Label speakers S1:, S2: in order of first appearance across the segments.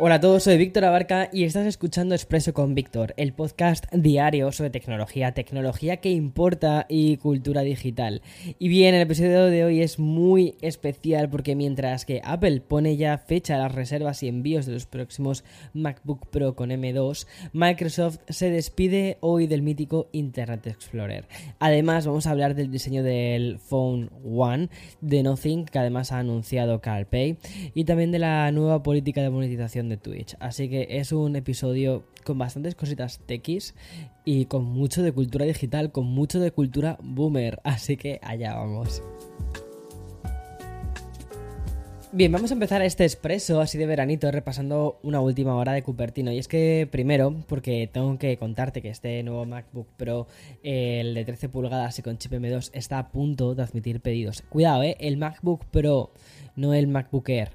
S1: Hola a todos, soy Víctor Abarca y estás escuchando Expreso con Víctor, el podcast diario sobre tecnología, tecnología que importa y cultura digital. Y bien, el episodio de hoy es muy especial porque mientras que Apple pone ya fecha a las reservas y envíos de los próximos MacBook Pro con M2, Microsoft se despide hoy del mítico Internet Explorer. Además, vamos a hablar del diseño del Phone One de Nothing, que además ha anunciado CarPay, y también de la nueva política de monetización de Twitch. Así que es un episodio con bastantes cositas techis y con mucho de cultura digital, con mucho de cultura boomer. Así que allá vamos. Bien, vamos a empezar este expreso así de veranito repasando una última hora de Cupertino. Y es que primero, porque tengo que contarte que este nuevo MacBook Pro, el de 13 pulgadas y con chip M2, está a punto de admitir pedidos. Cuidado, ¿eh? El MacBook Pro, no el MacBook Air.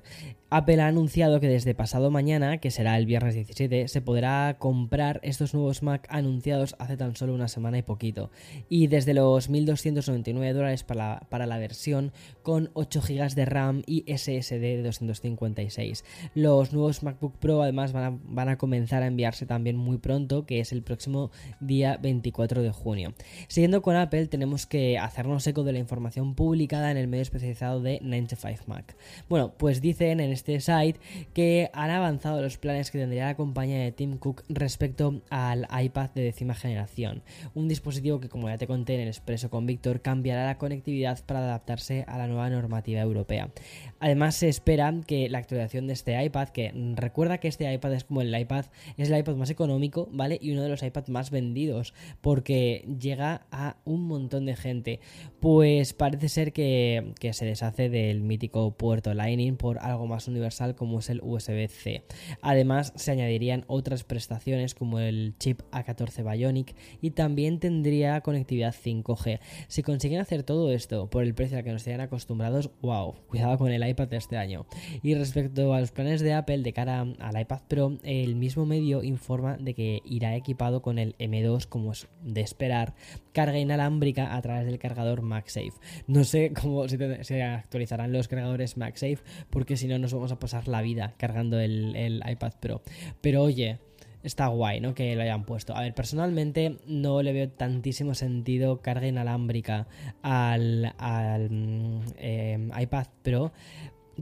S1: Apple ha anunciado que desde pasado mañana, que será el viernes 17, se podrá comprar estos nuevos Mac anunciados hace tan solo una semana y poquito. Y desde los 1.299 dólares para para la versión con 8 GB de RAM y SSD de 256. Los nuevos MacBook Pro además van a, van a comenzar a enviarse también muy pronto, que es el próximo día 24 de junio. Siguiendo con Apple, tenemos que hacernos eco de la información publicada en el medio especializado de 95 Mac. Bueno, pues dicen en este este site que han avanzado los planes que tendría la compañía de Tim Cook respecto al iPad de décima generación, un dispositivo que como ya te conté en el expreso con Víctor cambiará la conectividad para adaptarse a la nueva normativa europea. Además se espera que la actualización de este iPad, que recuerda que este iPad es como el iPad, es el iPad más económico, ¿vale? Y uno de los iPads más vendidos porque llega a un montón de gente. Pues parece ser que, que se deshace del mítico puerto Lightning por algo más universal como es el USB-C. Además, se añadirían otras prestaciones como el chip A14 Bionic y también tendría conectividad 5G. Si consiguen hacer todo esto por el precio al que nos estarían acostumbrados, wow, cuidado con el iPad de este año. Y respecto a los planes de Apple de cara al iPad Pro, el mismo medio informa de que irá equipado con el M2 como es de esperar, carga inalámbrica a través del cargador MagSafe. No sé cómo se, actualizarán los cargadores MagSafe porque si no nos vamos a pasar la vida cargando el, iPad Pro. Pero oye, está guay, ¿no? Que lo hayan puesto. A ver, personalmente no le veo tantísimo sentido carga inalámbrica al, mm, eh, iPad Pro.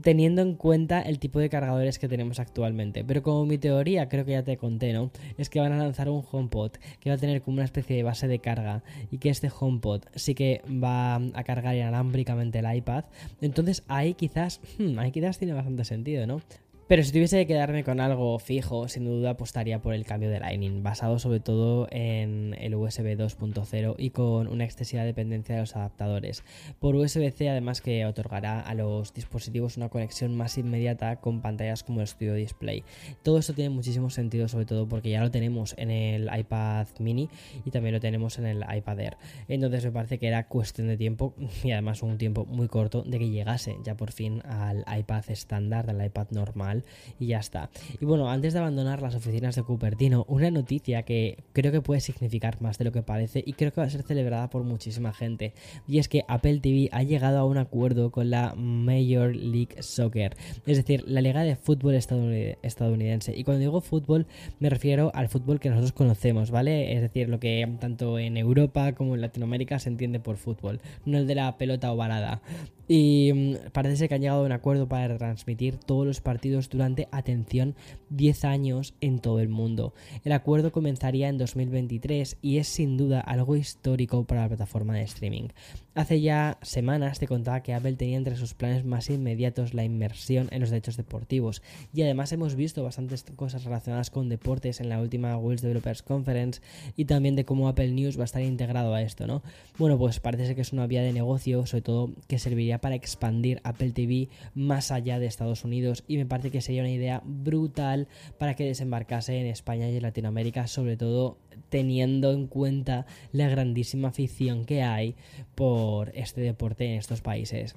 S1: Teniendo en cuenta el tipo de cargadores que tenemos actualmente. Pero como mi teoría, creo que ya te conté, ¿no? Es que van a lanzar un HomePod que va a tener como una especie de base de carga. Y que este HomePod sí que va a cargar inalámbricamente el iPad. Entonces ahí quizás, hmm, ahí quizás tiene bastante sentido, ¿no? Pero si tuviese que quedarme con algo fijo, sin duda apostaría por el cambio de Lightning, basado sobre todo en el USB 2.0 y con una excesiva dependencia de los adaptadores. Por USB-C además que otorgará a los dispositivos una conexión más inmediata con pantallas como el Studio Display. Todo esto tiene muchísimo sentido sobre todo porque ya lo tenemos en el iPad mini y también lo tenemos en el iPad Air. Entonces me parece que era cuestión de tiempo y además un tiempo muy corto de que llegase ya por fin al iPad estándar, al iPad normal y ya está. Y bueno, antes de abandonar las oficinas de Cupertino, una noticia que creo que puede significar más de lo que parece y creo que va a ser celebrada por muchísima gente. Y es que Apple TV ha llegado a un acuerdo con la Major League Soccer, es decir, la liga de fútbol estadounidense. Y cuando digo fútbol me refiero al fútbol que nosotros conocemos, ¿vale? Es decir, lo que tanto en Europa como en Latinoamérica se entiende por fútbol, no el de la pelota ovalada. Y mm, parece que han llegado a un acuerdo para transmitir todos los partidos durante, atención, 10 años en todo el mundo. El acuerdo comenzaría en 2023 y es sin duda algo histórico para la plataforma de streaming. Hace ya semanas te contaba que Apple tenía entre sus planes más inmediatos la inmersión en los derechos deportivos y además hemos visto bastantes cosas relacionadas con deportes en la última World Developers Conference y también de cómo Apple News va a estar integrado a esto, ¿no? Bueno, pues parece que es una vía de negocio, sobre todo que serviría para expandir Apple TV más allá de Estados Unidos y me parece que sería una idea brutal para que desembarcase en España y en Latinoamérica, sobre todo teniendo en cuenta la grandísima afición que hay por este deporte en estos países.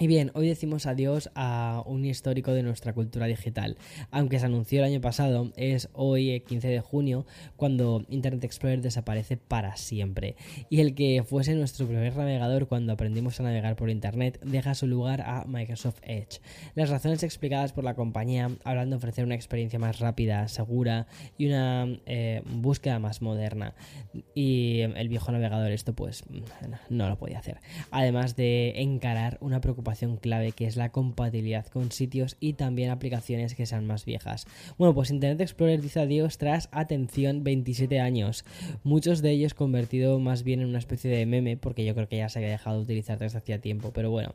S1: Y bien, hoy decimos adiós a un histórico de nuestra cultura digital. Aunque se anunció el año pasado, es hoy, 15 de junio, cuando Internet Explorer desaparece para siempre. Y el que fuese nuestro primer navegador cuando aprendimos a navegar por Internet deja su lugar a Microsoft Edge. Las razones explicadas por la compañía hablan de ofrecer una experiencia más rápida, segura y una eh, búsqueda más moderna. Y el viejo navegador esto pues no lo podía hacer. Además de encarar una preocupación clave que es la compatibilidad con sitios y también aplicaciones que sean más viejas. Bueno, pues Internet Explorer dice adiós tras, atención, 27 años. Muchos de ellos convertido más bien en una especie de meme, porque yo creo que ya se había dejado de utilizar desde hacía tiempo, pero bueno.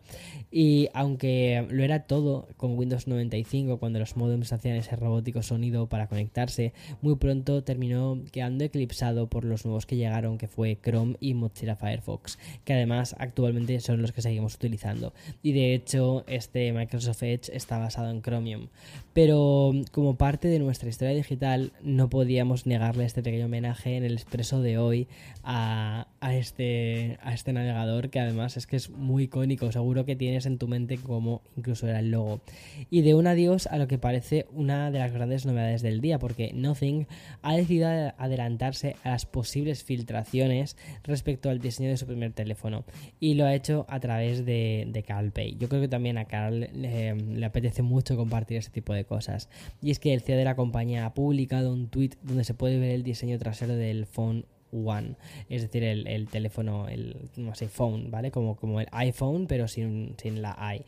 S1: Y aunque lo era todo con Windows 95, cuando los modems hacían ese robótico sonido para conectarse, muy pronto terminó quedando eclipsado por los nuevos que llegaron, que fue Chrome y Mozilla Firefox, que además actualmente son los que seguimos utilizando y de hecho este Microsoft Edge está basado en Chromium. Pero como parte de nuestra historia digital no podíamos negarle este pequeño homenaje en el expreso de hoy a, este, a este navegador que además es que es muy icónico, seguro que tienes en tu mente como incluso era el logo. Y de un adiós a lo que parece una de las grandes novedades del día, porque Nothing ha decidido adelantarse a las posibles filtraciones respecto al diseño de su primer teléfono y lo ha hecho a través de, de Calp yo creo que también a Carl le, apetece mucho compartir ese tipo de cosas. Y es que el CEO de la compañía ha publicado un tweet donde se puede ver el diseño trasero del phone One, es decir, el, teléfono, el no sé, phone, ¿vale? Como, como el iPhone, pero sin, sin, la i.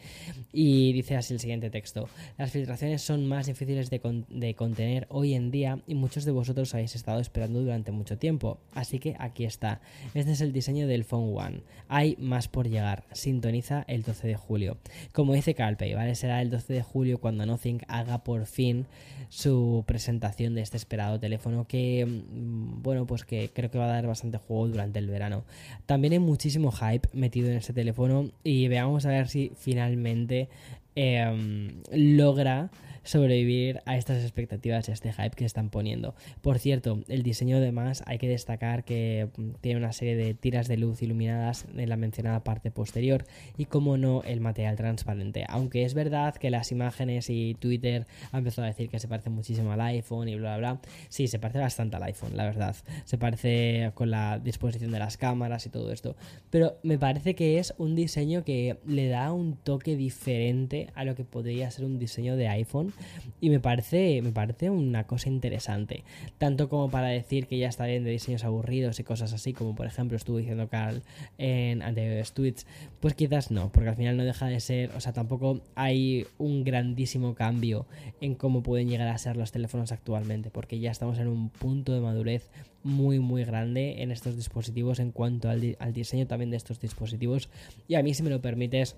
S1: Y dice así el siguiente texto: Las filtraciones son más difíciles de, de, contener hoy en día y muchos de vosotros habéis estado esperando durante mucho tiempo. Así que aquí está. Este es el diseño del Phone One. Hay más por llegar. Sintoniza el 12 de julio. Como dice Calpey, ¿vale? Será el 12 de julio cuando Nothing haga por fin su presentación de este esperado teléfono que, mm, bueno, pues que creo que va a dar bastante juego durante el verano. También hay muchísimo hype metido en este teléfono y veamos a ver si finalmente em, logra sobrevivir a estas expectativas y este hype que están poniendo. Por cierto, el diseño además hay que destacar que mm, tiene una serie de tiras de luz iluminadas en la mencionada parte posterior y como no el material transparente. Aunque es verdad que las imágenes y Twitter han empezado a decir que se parece muchísimo al iPhone y bla bla bla. Sí, se parece bastante al iPhone, la verdad. Se parece con la disposición de las cámaras y todo esto. Pero me parece que es un diseño que le da un toque diferente a lo que podría ser un diseño de iPhone y me parece, me parece una cosa interesante. Tanto como para decir que ya está bien de diseños aburridos y cosas así, como por ejemplo estuvo diciendo Carl en anteriores tweets, pues quizás no, porque al final no deja de ser, o sea, tampoco hay un grandísimo cambio en cómo pueden llegar a ser los teléfonos actualmente, porque ya estamos en un punto de madurez muy muy grande en estos dispositivos en cuanto al, al diseño también de estos dispositivos y a mí si me lo permites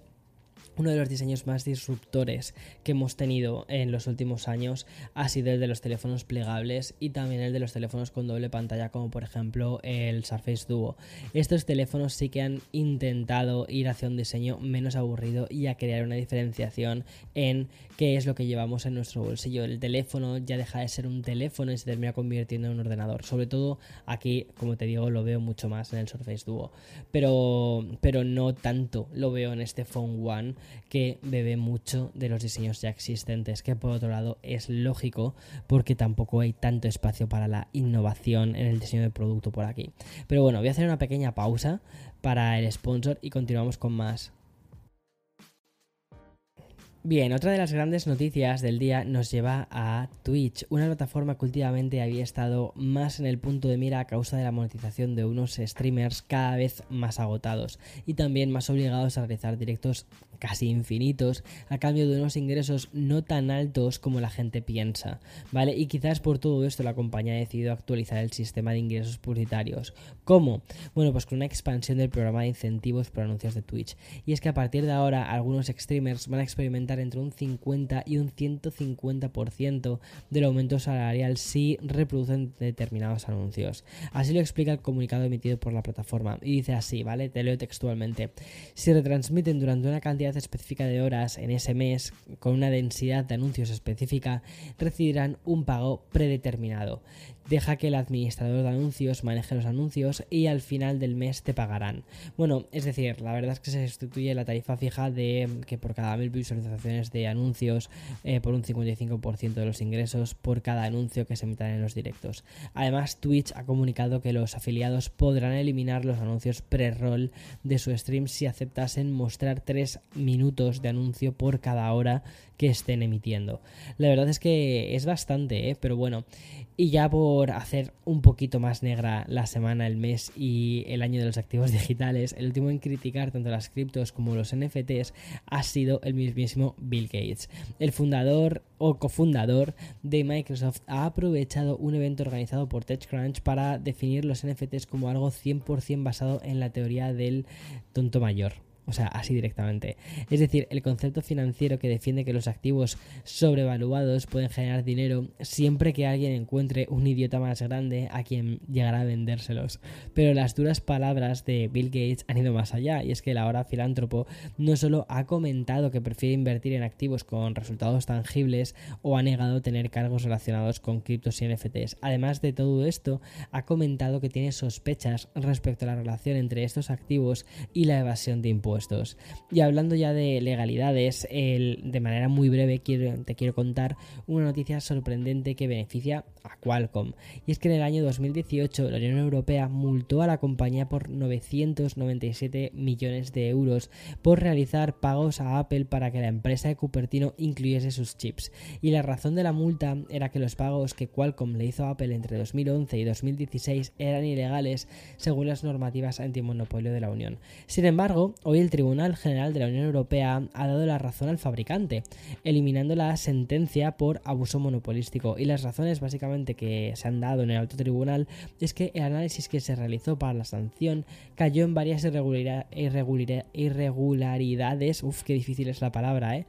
S1: uno de los diseños más disruptores que hemos tenido en los últimos años ha sido el de los teléfonos plegables y también el de los teléfonos con doble pantalla como por ejemplo el Surface Duo. Estos teléfonos sí que han intentado ir hacia un diseño menos aburrido y a crear una diferenciación en qué es lo que llevamos en nuestro bolsillo. El teléfono ya deja de ser un teléfono y se termina convirtiendo en un ordenador. Sobre todo aquí, como te digo, lo veo mucho más en el Surface Duo. Pero, pero no tanto lo veo en este Phone One que bebe mucho de los diseños ya existentes, que por otro lado es lógico porque tampoco hay tanto espacio para la innovación en el diseño de producto por aquí. Pero bueno, voy a hacer una pequeña pausa para el sponsor y continuamos con más. Bien, otra de las grandes noticias del día nos lleva a Twitch, una plataforma que últimamente había estado más en el punto de mira a causa de la monetización de unos streamers cada vez más agotados y también más obligados a realizar directos casi infinitos a cambio de unos ingresos no tan altos como la gente piensa, ¿vale? Y quizás por todo esto la compañía ha decidido actualizar el sistema de ingresos publicitarios. ¿Cómo? Bueno, pues con una expansión del programa de incentivos por anuncios de Twitch. Y es que a partir de ahora algunos streamers van a experimentar entre un 50 y un 150% del aumento salarial si reproducen determinados anuncios. Así lo explica el comunicado emitido por la plataforma y dice así, ¿vale? Te leo textualmente. Si retransmiten durante una cantidad específica de horas en ese mes con una densidad de anuncios específica, recibirán un pago predeterminado. Deja que el administrador de anuncios maneje los anuncios y al final del mes te pagarán. Bueno, es decir, la verdad es que se sustituye la tarifa fija de que por cada mil visualizaciones de anuncios eh, por un 55% de los ingresos por cada anuncio que se emitan en los directos. Además, Twitch ha comunicado que los afiliados podrán eliminar los anuncios pre-roll de su stream si aceptasen mostrar 3 minutos de anuncio por cada hora que estén emitiendo. La verdad es que es bastante, ¿eh? pero bueno. Y ya por hacer un poquito más negra la semana, el mes y el año de los activos digitales, el último en criticar tanto las criptos como los NFTs ha sido el mismísimo Bill Gates. El fundador o cofundador de Microsoft ha aprovechado un evento organizado por TechCrunch para definir los NFTs como algo 100% basado en la teoría del tonto mayor. O sea, así directamente. Es decir, el concepto financiero que defiende que los activos sobrevaluados pueden generar dinero siempre que alguien encuentre un idiota más grande a quien llegará a vendérselos. Pero las duras palabras de Bill Gates han ido más allá y es que el ahora filántropo no solo ha comentado que prefiere invertir en activos con resultados tangibles o ha negado tener cargos relacionados con criptos y NFTs. Además de todo esto, ha comentado que tiene sospechas respecto a la relación entre estos activos y la evasión de impuestos. Y hablando ya de legalidades, de manera muy breve te quiero contar una noticia sorprendente que beneficia a Qualcomm. Y es que en el año 2018 la Unión Europea multó a la compañía por 997 millones de euros por realizar pagos a Apple para que la empresa de Cupertino incluyese sus chips. Y la razón de la multa era que los pagos que Qualcomm le hizo a Apple entre 2011 y 2016 eran ilegales según las normativas antimonopolio de la Unión. Sin embargo, hoy el Tribunal General de la Unión Europea ha dado la razón al fabricante, eliminando la sentencia por abuso monopolístico. Y las razones básicamente que se han dado en el alto tribunal es que el análisis que se realizó para la sanción cayó en varias irregularidades, uff, qué difícil es la palabra, ¿eh?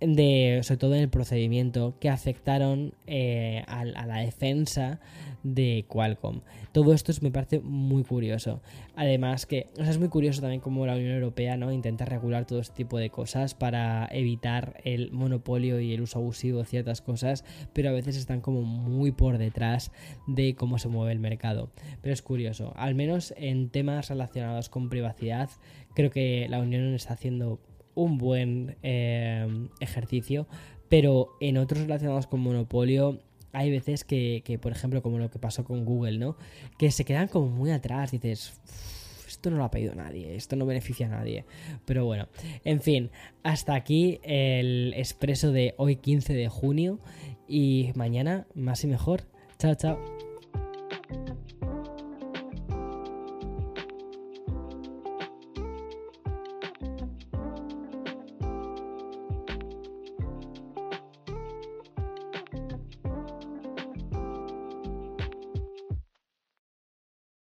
S1: De, sobre todo en el procedimiento, que afectaron eh, a, la defensa de Qualcomm. Todo esto me parece muy curioso. Además que es muy curioso también cómo la Unión Europea ¿no? intenta regular todo este tipo de cosas para evitar el monopolio y el uso abusivo de ciertas cosas, pero a veces están como muy por detrás de cómo se mueve el mercado. Pero es curioso, al menos en temas relacionados con privacidad, creo que la Unión está haciendo un buen eh, ejercicio, pero en otros relacionados con monopolio hay veces que, por ejemplo, como lo que pasó con Google, ¿no? Que se quedan como muy atrás, dices, esto no lo ha pedido nadie, esto no beneficia a nadie. Pero bueno, en fin, hasta aquí el expreso de hoy 15 de junio y mañana más y mejor. Chao, chao.